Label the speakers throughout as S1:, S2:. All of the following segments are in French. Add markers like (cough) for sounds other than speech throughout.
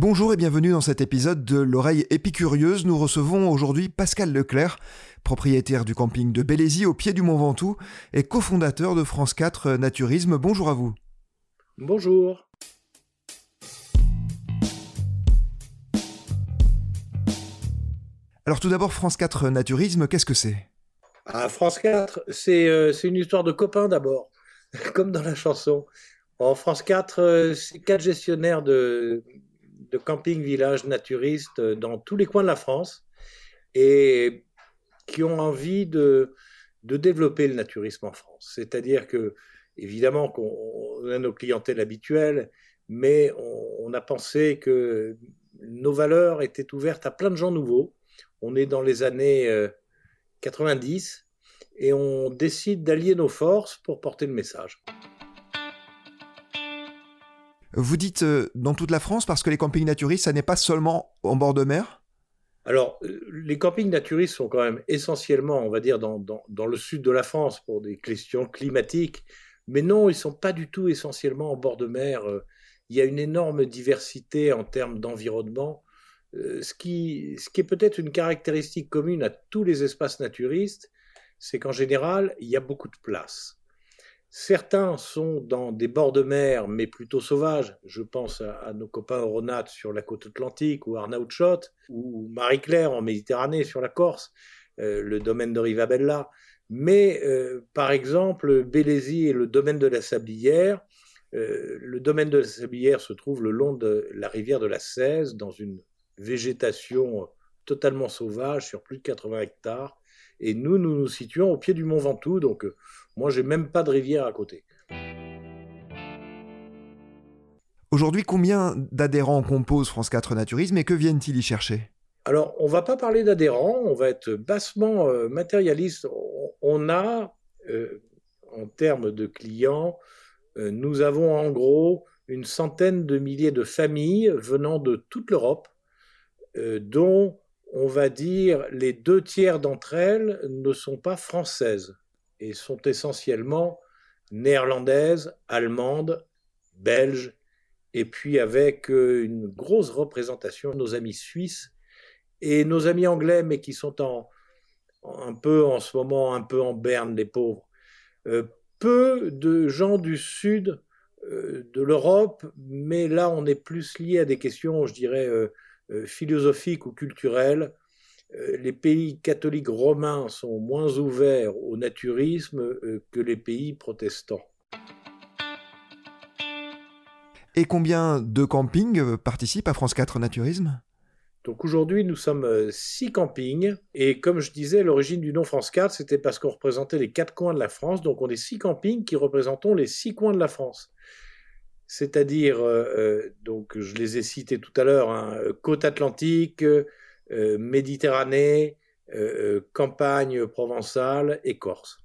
S1: Bonjour et bienvenue dans cet épisode de l'oreille épicurieuse. Nous recevons aujourd'hui Pascal Leclerc, propriétaire du camping de Bélézy au pied du Mont Ventoux et cofondateur de France 4 Naturisme. Bonjour à vous.
S2: Bonjour.
S1: Alors tout d'abord, France 4 Naturisme, qu'est-ce que c'est?
S2: Ah, France 4, euh, c'est une histoire de copains d'abord, (laughs) comme dans la chanson. En France 4, euh, c'est quatre gestionnaires de, de camping village naturistes dans tous les coins de la France et qui ont envie de, de développer le naturisme en France. C'est-à-dire que, évidemment, qu'on a nos clientèles habituelles, mais on, a pensé que nos valeurs étaient ouvertes à plein de gens nouveaux. On est dans les années 90 euh, et on décide d'allier nos forces pour porter le message.
S1: Vous dites euh, dans toute la France parce que les campings naturistes, ça n'est pas seulement en bord de mer?
S2: Alors, euh, les campings naturistes sont quand même essentiellement, on va dire, dans, le sud de la France pour des questions climatiques. Mais non, ils ne sont pas du tout essentiellement en bord de mer. Euh, il y a une énorme diversité en termes d'environnement. Ce qui, ce qui est peut-être une caractéristique commune à tous les espaces naturistes, c'est qu'en général, il y a beaucoup de place. Certains sont dans des bords de mer, mais plutôt sauvages. Je pense à, nos copains Oronates sur la côte atlantique, ou Arnaud Schott, ou Marie-Claire en Méditerranée sur la Corse, euh, le domaine de Rivabella. Mais euh, par exemple, Bélézy et le domaine de la Sablière. Euh, le domaine de la Sablière se trouve le long de la rivière de la Cèze, dans une végétation totalement sauvage sur plus de 80 hectares. Et nous, nous nous situons au pied du mont Ventoux, donc euh, moi, j'ai même pas de rivière à côté.
S1: Aujourd'hui, combien d'adhérents composent France 4 Naturisme et que viennent-ils y chercher?
S2: Alors, on va pas parler d'adhérents, on va être bassement euh, matérialiste. On a, euh, en termes de clients, nous avons en gros une centaine de milliers de familles venant de toute l'Europe, dont on va dire, les deux tiers d'entre elles ne sont pas françaises et sont essentiellement néerlandaises, allemandes, belges, et puis avec euh, une grosse représentation de nos amis suisses et nos amis anglais, mais qui sont en, un peu en ce moment, un peu en berne, les pauvres. Euh, peu de gens du sud euh, de l'Europe, mais là on est plus lié à des questions, je dirais, philosophiques ou culturelles, euh, les pays catholiques romains sont moins ouverts au naturisme euh, que les pays protestants.
S1: Et combien de campings participent à France 4 Naturisme?
S2: Donc aujourd'hui, nous sommes six campings. Et comme je disais, l'origine du nom France 4, c'était parce qu'on représentait les quatre coins de la France. Donc on est six campings qui représentons les six coins de la France c'est-à-dire, euh, euh, donc je les ai cités tout à l'heure, hein, côte atlantique, euh, Méditerranée, campagne provençale et Corse.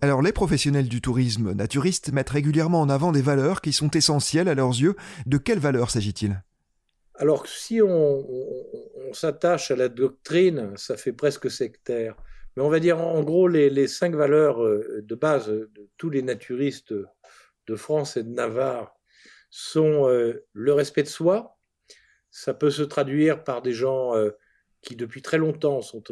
S1: Alors les professionnels du tourisme naturiste mettent régulièrement en avant des valeurs qui sont essentielles à leurs yeux. De quelles valeurs s'agit-il?
S2: Alors si on s'attache à la doctrine, ça fait presque sectaire. Mais on va dire en gros les, cinq valeurs euh, de base de tous les naturistes de France et de Navarre sont euh, le respect de soi. Ça peut se traduire par des gens euh, qui depuis très longtemps sont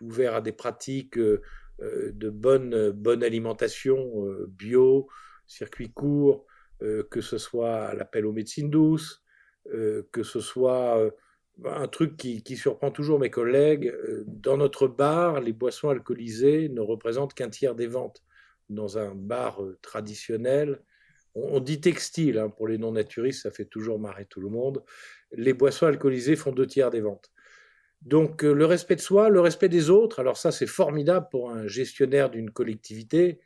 S2: ouverts à des pratiques de bonne, bonne alimentation bio, circuit court, que ce soit l'appel aux médecines douces, que ce soit un truc qui, surprend toujours mes collègues, euh, dans notre bar, les boissons alcoolisées ne représentent qu'un tiers des ventes. Dans un bar euh, traditionnel, on, dit textile, hein, pour les non-naturistes, ça fait toujours marrer tout le monde, les boissons alcoolisées font deux tiers des ventes. Donc euh, le respect de soi, le respect des autres, alors ça c'est formidable pour un gestionnaire d'une collectivité.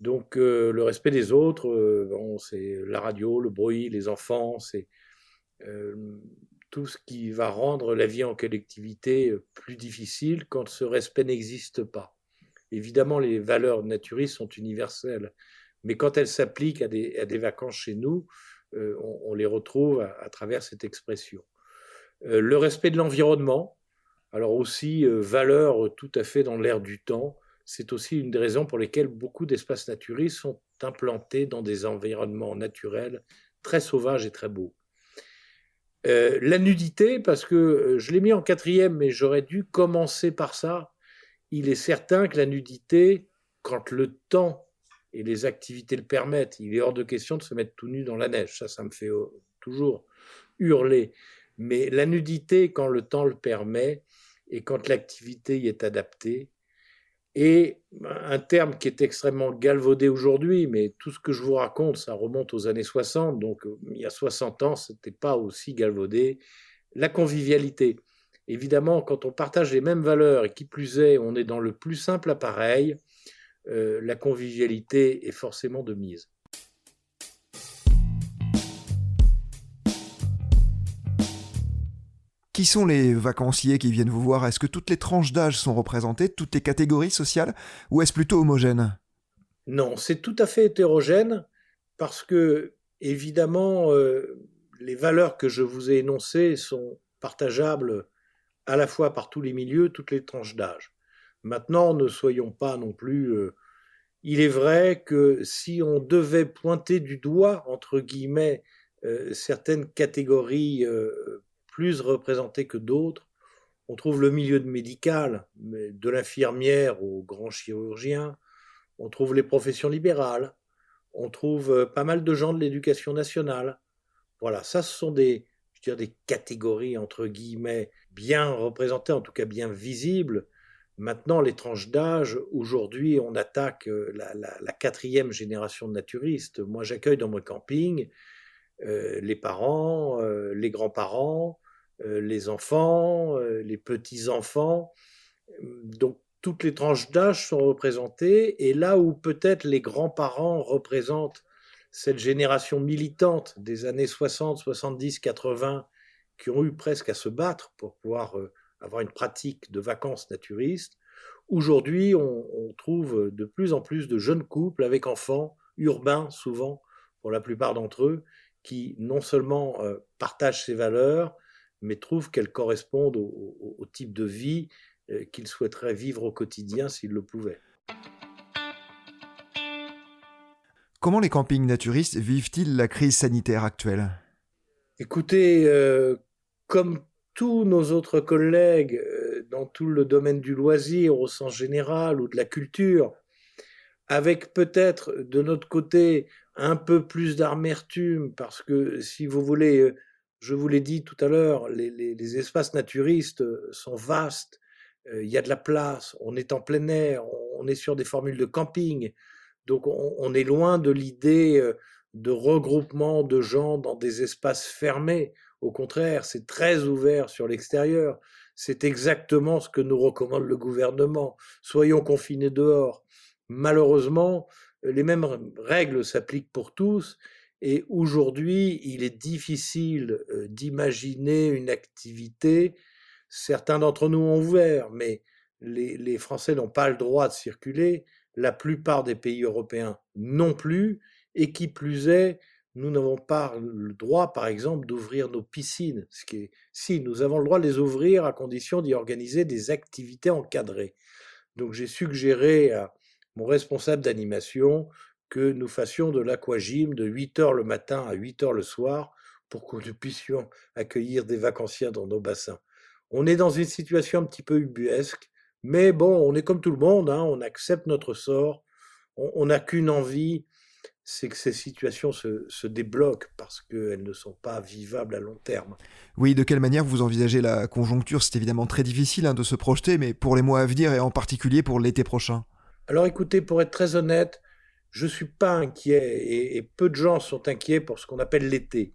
S2: Donc le respect des autres, c'est la radio, le bruit, les enfants, c'est tout ce qui va rendre la vie en collectivité euh, plus difficile quand ce respect n'existe pas. Évidemment, les valeurs naturistes sont universelles, mais quand elles s'appliquent à des, vacances chez nous, euh, on, les retrouve à, travers cette expression. Euh, le respect de l'environnement, alors aussi valeur tout à fait dans l'air du temps, c'est aussi une des raisons pour lesquelles beaucoup d'espaces naturistes sont implantés dans des environnements naturels très sauvage et très beau. Euh, la nudité, parce que euh, je l'ai mis en quatrième, mais j'aurais dû commencer par ça. Il est certain que la nudité, quand le temps et les activités le permettent, il est hors de question de se mettre tout nu dans la neige. Ça, ça me fait toujours hurler. Mais la nudité, quand le temps le permet et quand l'activité y est adaptée, et un terme qui est extrêmement galvaudé aujourd'hui, mais tout ce que je vous raconte, ça remonte aux années 60, donc euh, il y a 60 ans, ce n'était pas aussi galvaudé, la convivialité. Évidemment, quand on partage les mêmes valeurs et qui plus est, on est dans le plus simple appareil, euh, la convivialité est forcément de mise.
S1: Qui sont les vacanciers qui viennent vous voir? Est-ce que toutes les tranches d'âge sont représentées, toutes les catégories sociales, ou est-ce plutôt homogène?
S2: Non, c'est tout à fait hétérogène parce que, évidemment, euh, les valeurs que je vous ai énoncées sont partageables à la fois par tous les milieux, toutes les tranches d'âge. Maintenant, ne soyons pas non plus... Euh, il est vrai que si on devait pointer du doigt, entre guillemets, euh, certaines catégories plus représentés que d'autres. On trouve le milieu médical, de l'infirmière au grand chirurgien. On trouve les professions libérales. On trouve euh, pas mal de gens de l'éducation nationale. Voilà, ça, ce sont des, je des catégories, entre guillemets, bien représentées, en tout cas bien visibles. Maintenant, les tranches d'âge, aujourd'hui, on attaque euh, la, quatrième génération de naturistes. Moi, j'accueille dans mon camping euh, les parents, les grands-parents, les enfants, euh, les petits-enfants. Donc toutes les tranches d'âge sont représentées et là où peut-être les grands-parents représentent cette génération militante des années 60, 70, 80 qui ont eu presque à se battre pour pouvoir euh, avoir une pratique de vacances naturistes, aujourd'hui on, trouve de plus en plus de jeunes couples avec enfants, urbains souvent pour la plupart d'entre eux, qui non seulement partagent ces valeurs, mais trouvent qu'elles correspondent au, type de vie euh, qu'ils souhaiteraient vivre au quotidien s'ils le pouvaient.
S1: Comment les campings naturistes vivent-ils la crise sanitaire actuelle?
S2: Écoutez, euh, comme tous nos autres collègues euh, dans tout le domaine du loisir au sens général ou de la culture, avec peut-être de notre côté un peu plus d'amertume, parce que si vous voulez, je vous l'ai dit tout à l'heure, les, espaces naturistes euh, sont vastes, euh, il y a de la place, on est en plein air, on, est sur des formules de camping, donc on, est loin de l'idée euh, de regroupement de gens dans des espaces fermés. Au contraire, c'est très ouvert sur l'extérieur. C'est exactement ce que nous recommande le gouvernement. Soyons confinés dehors. Malheureusement, les mêmes règles s'appliquent pour tous et aujourd'hui, il est difficile d'imaginer une activité. Certains d'entre nous ont ouvert, mais les, Français n'ont pas le droit de circuler. La plupart des pays européens non plus. Et qui plus est, nous n'avons pas le droit, par exemple, d'ouvrir nos piscines. Si, nous avons le droit de les ouvrir à condition d'y organiser des activités encadrées. Donc j'ai suggéré à mon responsable d'animation que nous fassions de l'aquagym de 8 heures le matin à 8 heures le soir pour que nous puissions accueillir des vacanciers dans nos bassins. On est dans une situation un petit peu ubuesque, mais bon, on est comme tout le monde, hein, on accepte notre sort, on n'a qu'une envie, c'est que ces situations se, débloquent parce qu'elles ne sont pas vivables à long terme.
S1: Oui, de quelle manière vous envisagez la conjoncture? C'est évidemment très difficile hein, de se projeter, mais pour les mois à venir et en particulier pour l'été prochain.
S2: Alors écoutez, pour être très honnête, je ne suis pas inquiet et, peu de gens sont inquiets pour ce qu'on appelle l'été.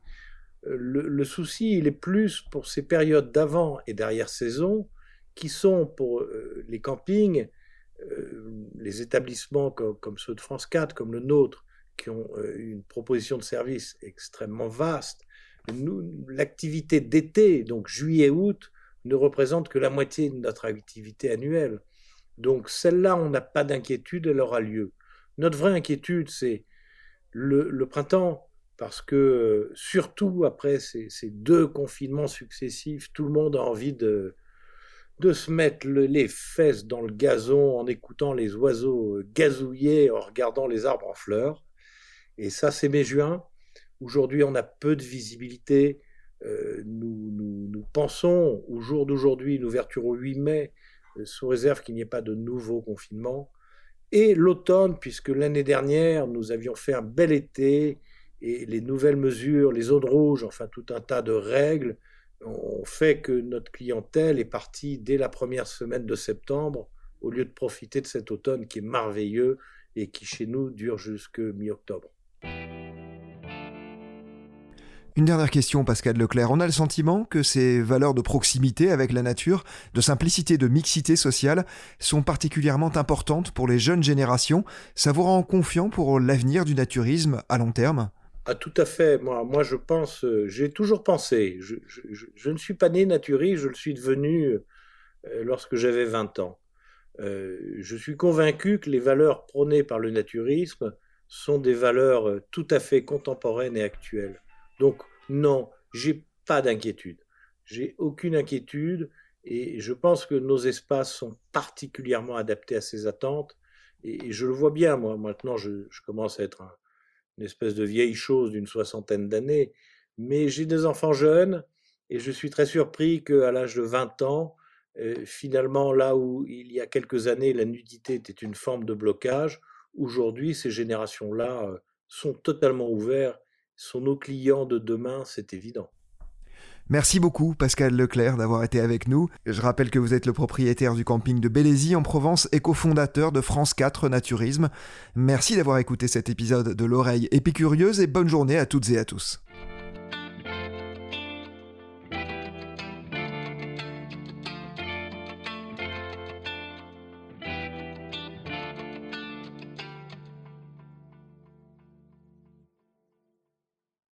S2: Euh, le, souci, il est plus pour ces périodes d'avant et derrière saison qui sont pour euh, les campings, euh, les établissements comme, ceux de France 4, comme le nôtre, qui ont une proposition de service extrêmement vaste. L'activité d'été, donc juillet-août, ne représente que la moitié de notre activité annuelle. Donc celle-là, on n'a pas d'inquiétude, elle aura lieu. Notre vraie inquiétude, c'est le, printemps, parce que surtout après ces, deux confinements successifs, tout le monde a envie de, se mettre les fesses dans le gazon en écoutant les oiseaux gazouiller, en regardant les arbres en fleurs. Et ça, c'est mai-juin. Aujourd'hui, on a peu de visibilité. Euh, nous, pensons au jour d'aujourd'hui, une ouverture au 8 mai, euh, sous réserve qu'il n'y ait pas de nouveau confinement. Et l'automne, puisque l'année dernière, nous avions fait un bel été et les nouvelles mesures, les zones rouges, enfin tout un tas de règles, ont fait que notre clientèle est partie dès la première semaine de septembre, au lieu de profiter de cet automne qui est merveilleux et qui chez nous dure jusque mi-octobre.
S1: Une dernière question, Pascal Leclerc. On a le sentiment que ces valeurs de proximité avec la nature, de simplicité, de mixité sociale sont particulièrement importantes pour les jeunes générations. Ça vous rend confiant pour l'avenir du naturisme à long terme?
S2: Ah, tout à fait. Moi, je pense, euh, j'ai toujours pensé. Je, ne suis pas né naturiste, je le suis devenu euh, lorsque j'avais 20 ans. Euh, je suis convaincu que les valeurs prônées par le naturisme sont des valeurs tout à fait contemporaines et actuelles. Donc non, j'ai pas d'inquiétude. J'ai aucune inquiétude et je pense que nos espaces sont particulièrement adaptés à ces attentes. Et, je le vois bien, moi, maintenant, je, commence à être une espèce de vieille chose d'une soixantaine d'années, mais j'ai des enfants jeunes et je suis très surpris qu'à l'âge de 20 ans, euh, finalement, là où il y a quelques années, la nudité était une forme de blocage, aujourd'hui, ces générations-là euh, sont totalement ouvertes sont nos clients de demain, c'est évident.
S1: Merci beaucoup Pascal Leclerc d'avoir été avec nous. Je rappelle que vous êtes le propriétaire du camping de Bélézy en Provence et cofondateur de France 4 Naturisme. Merci d'avoir écouté cet épisode de l'oreille épicurieuse et bonne journée à toutes et à tous.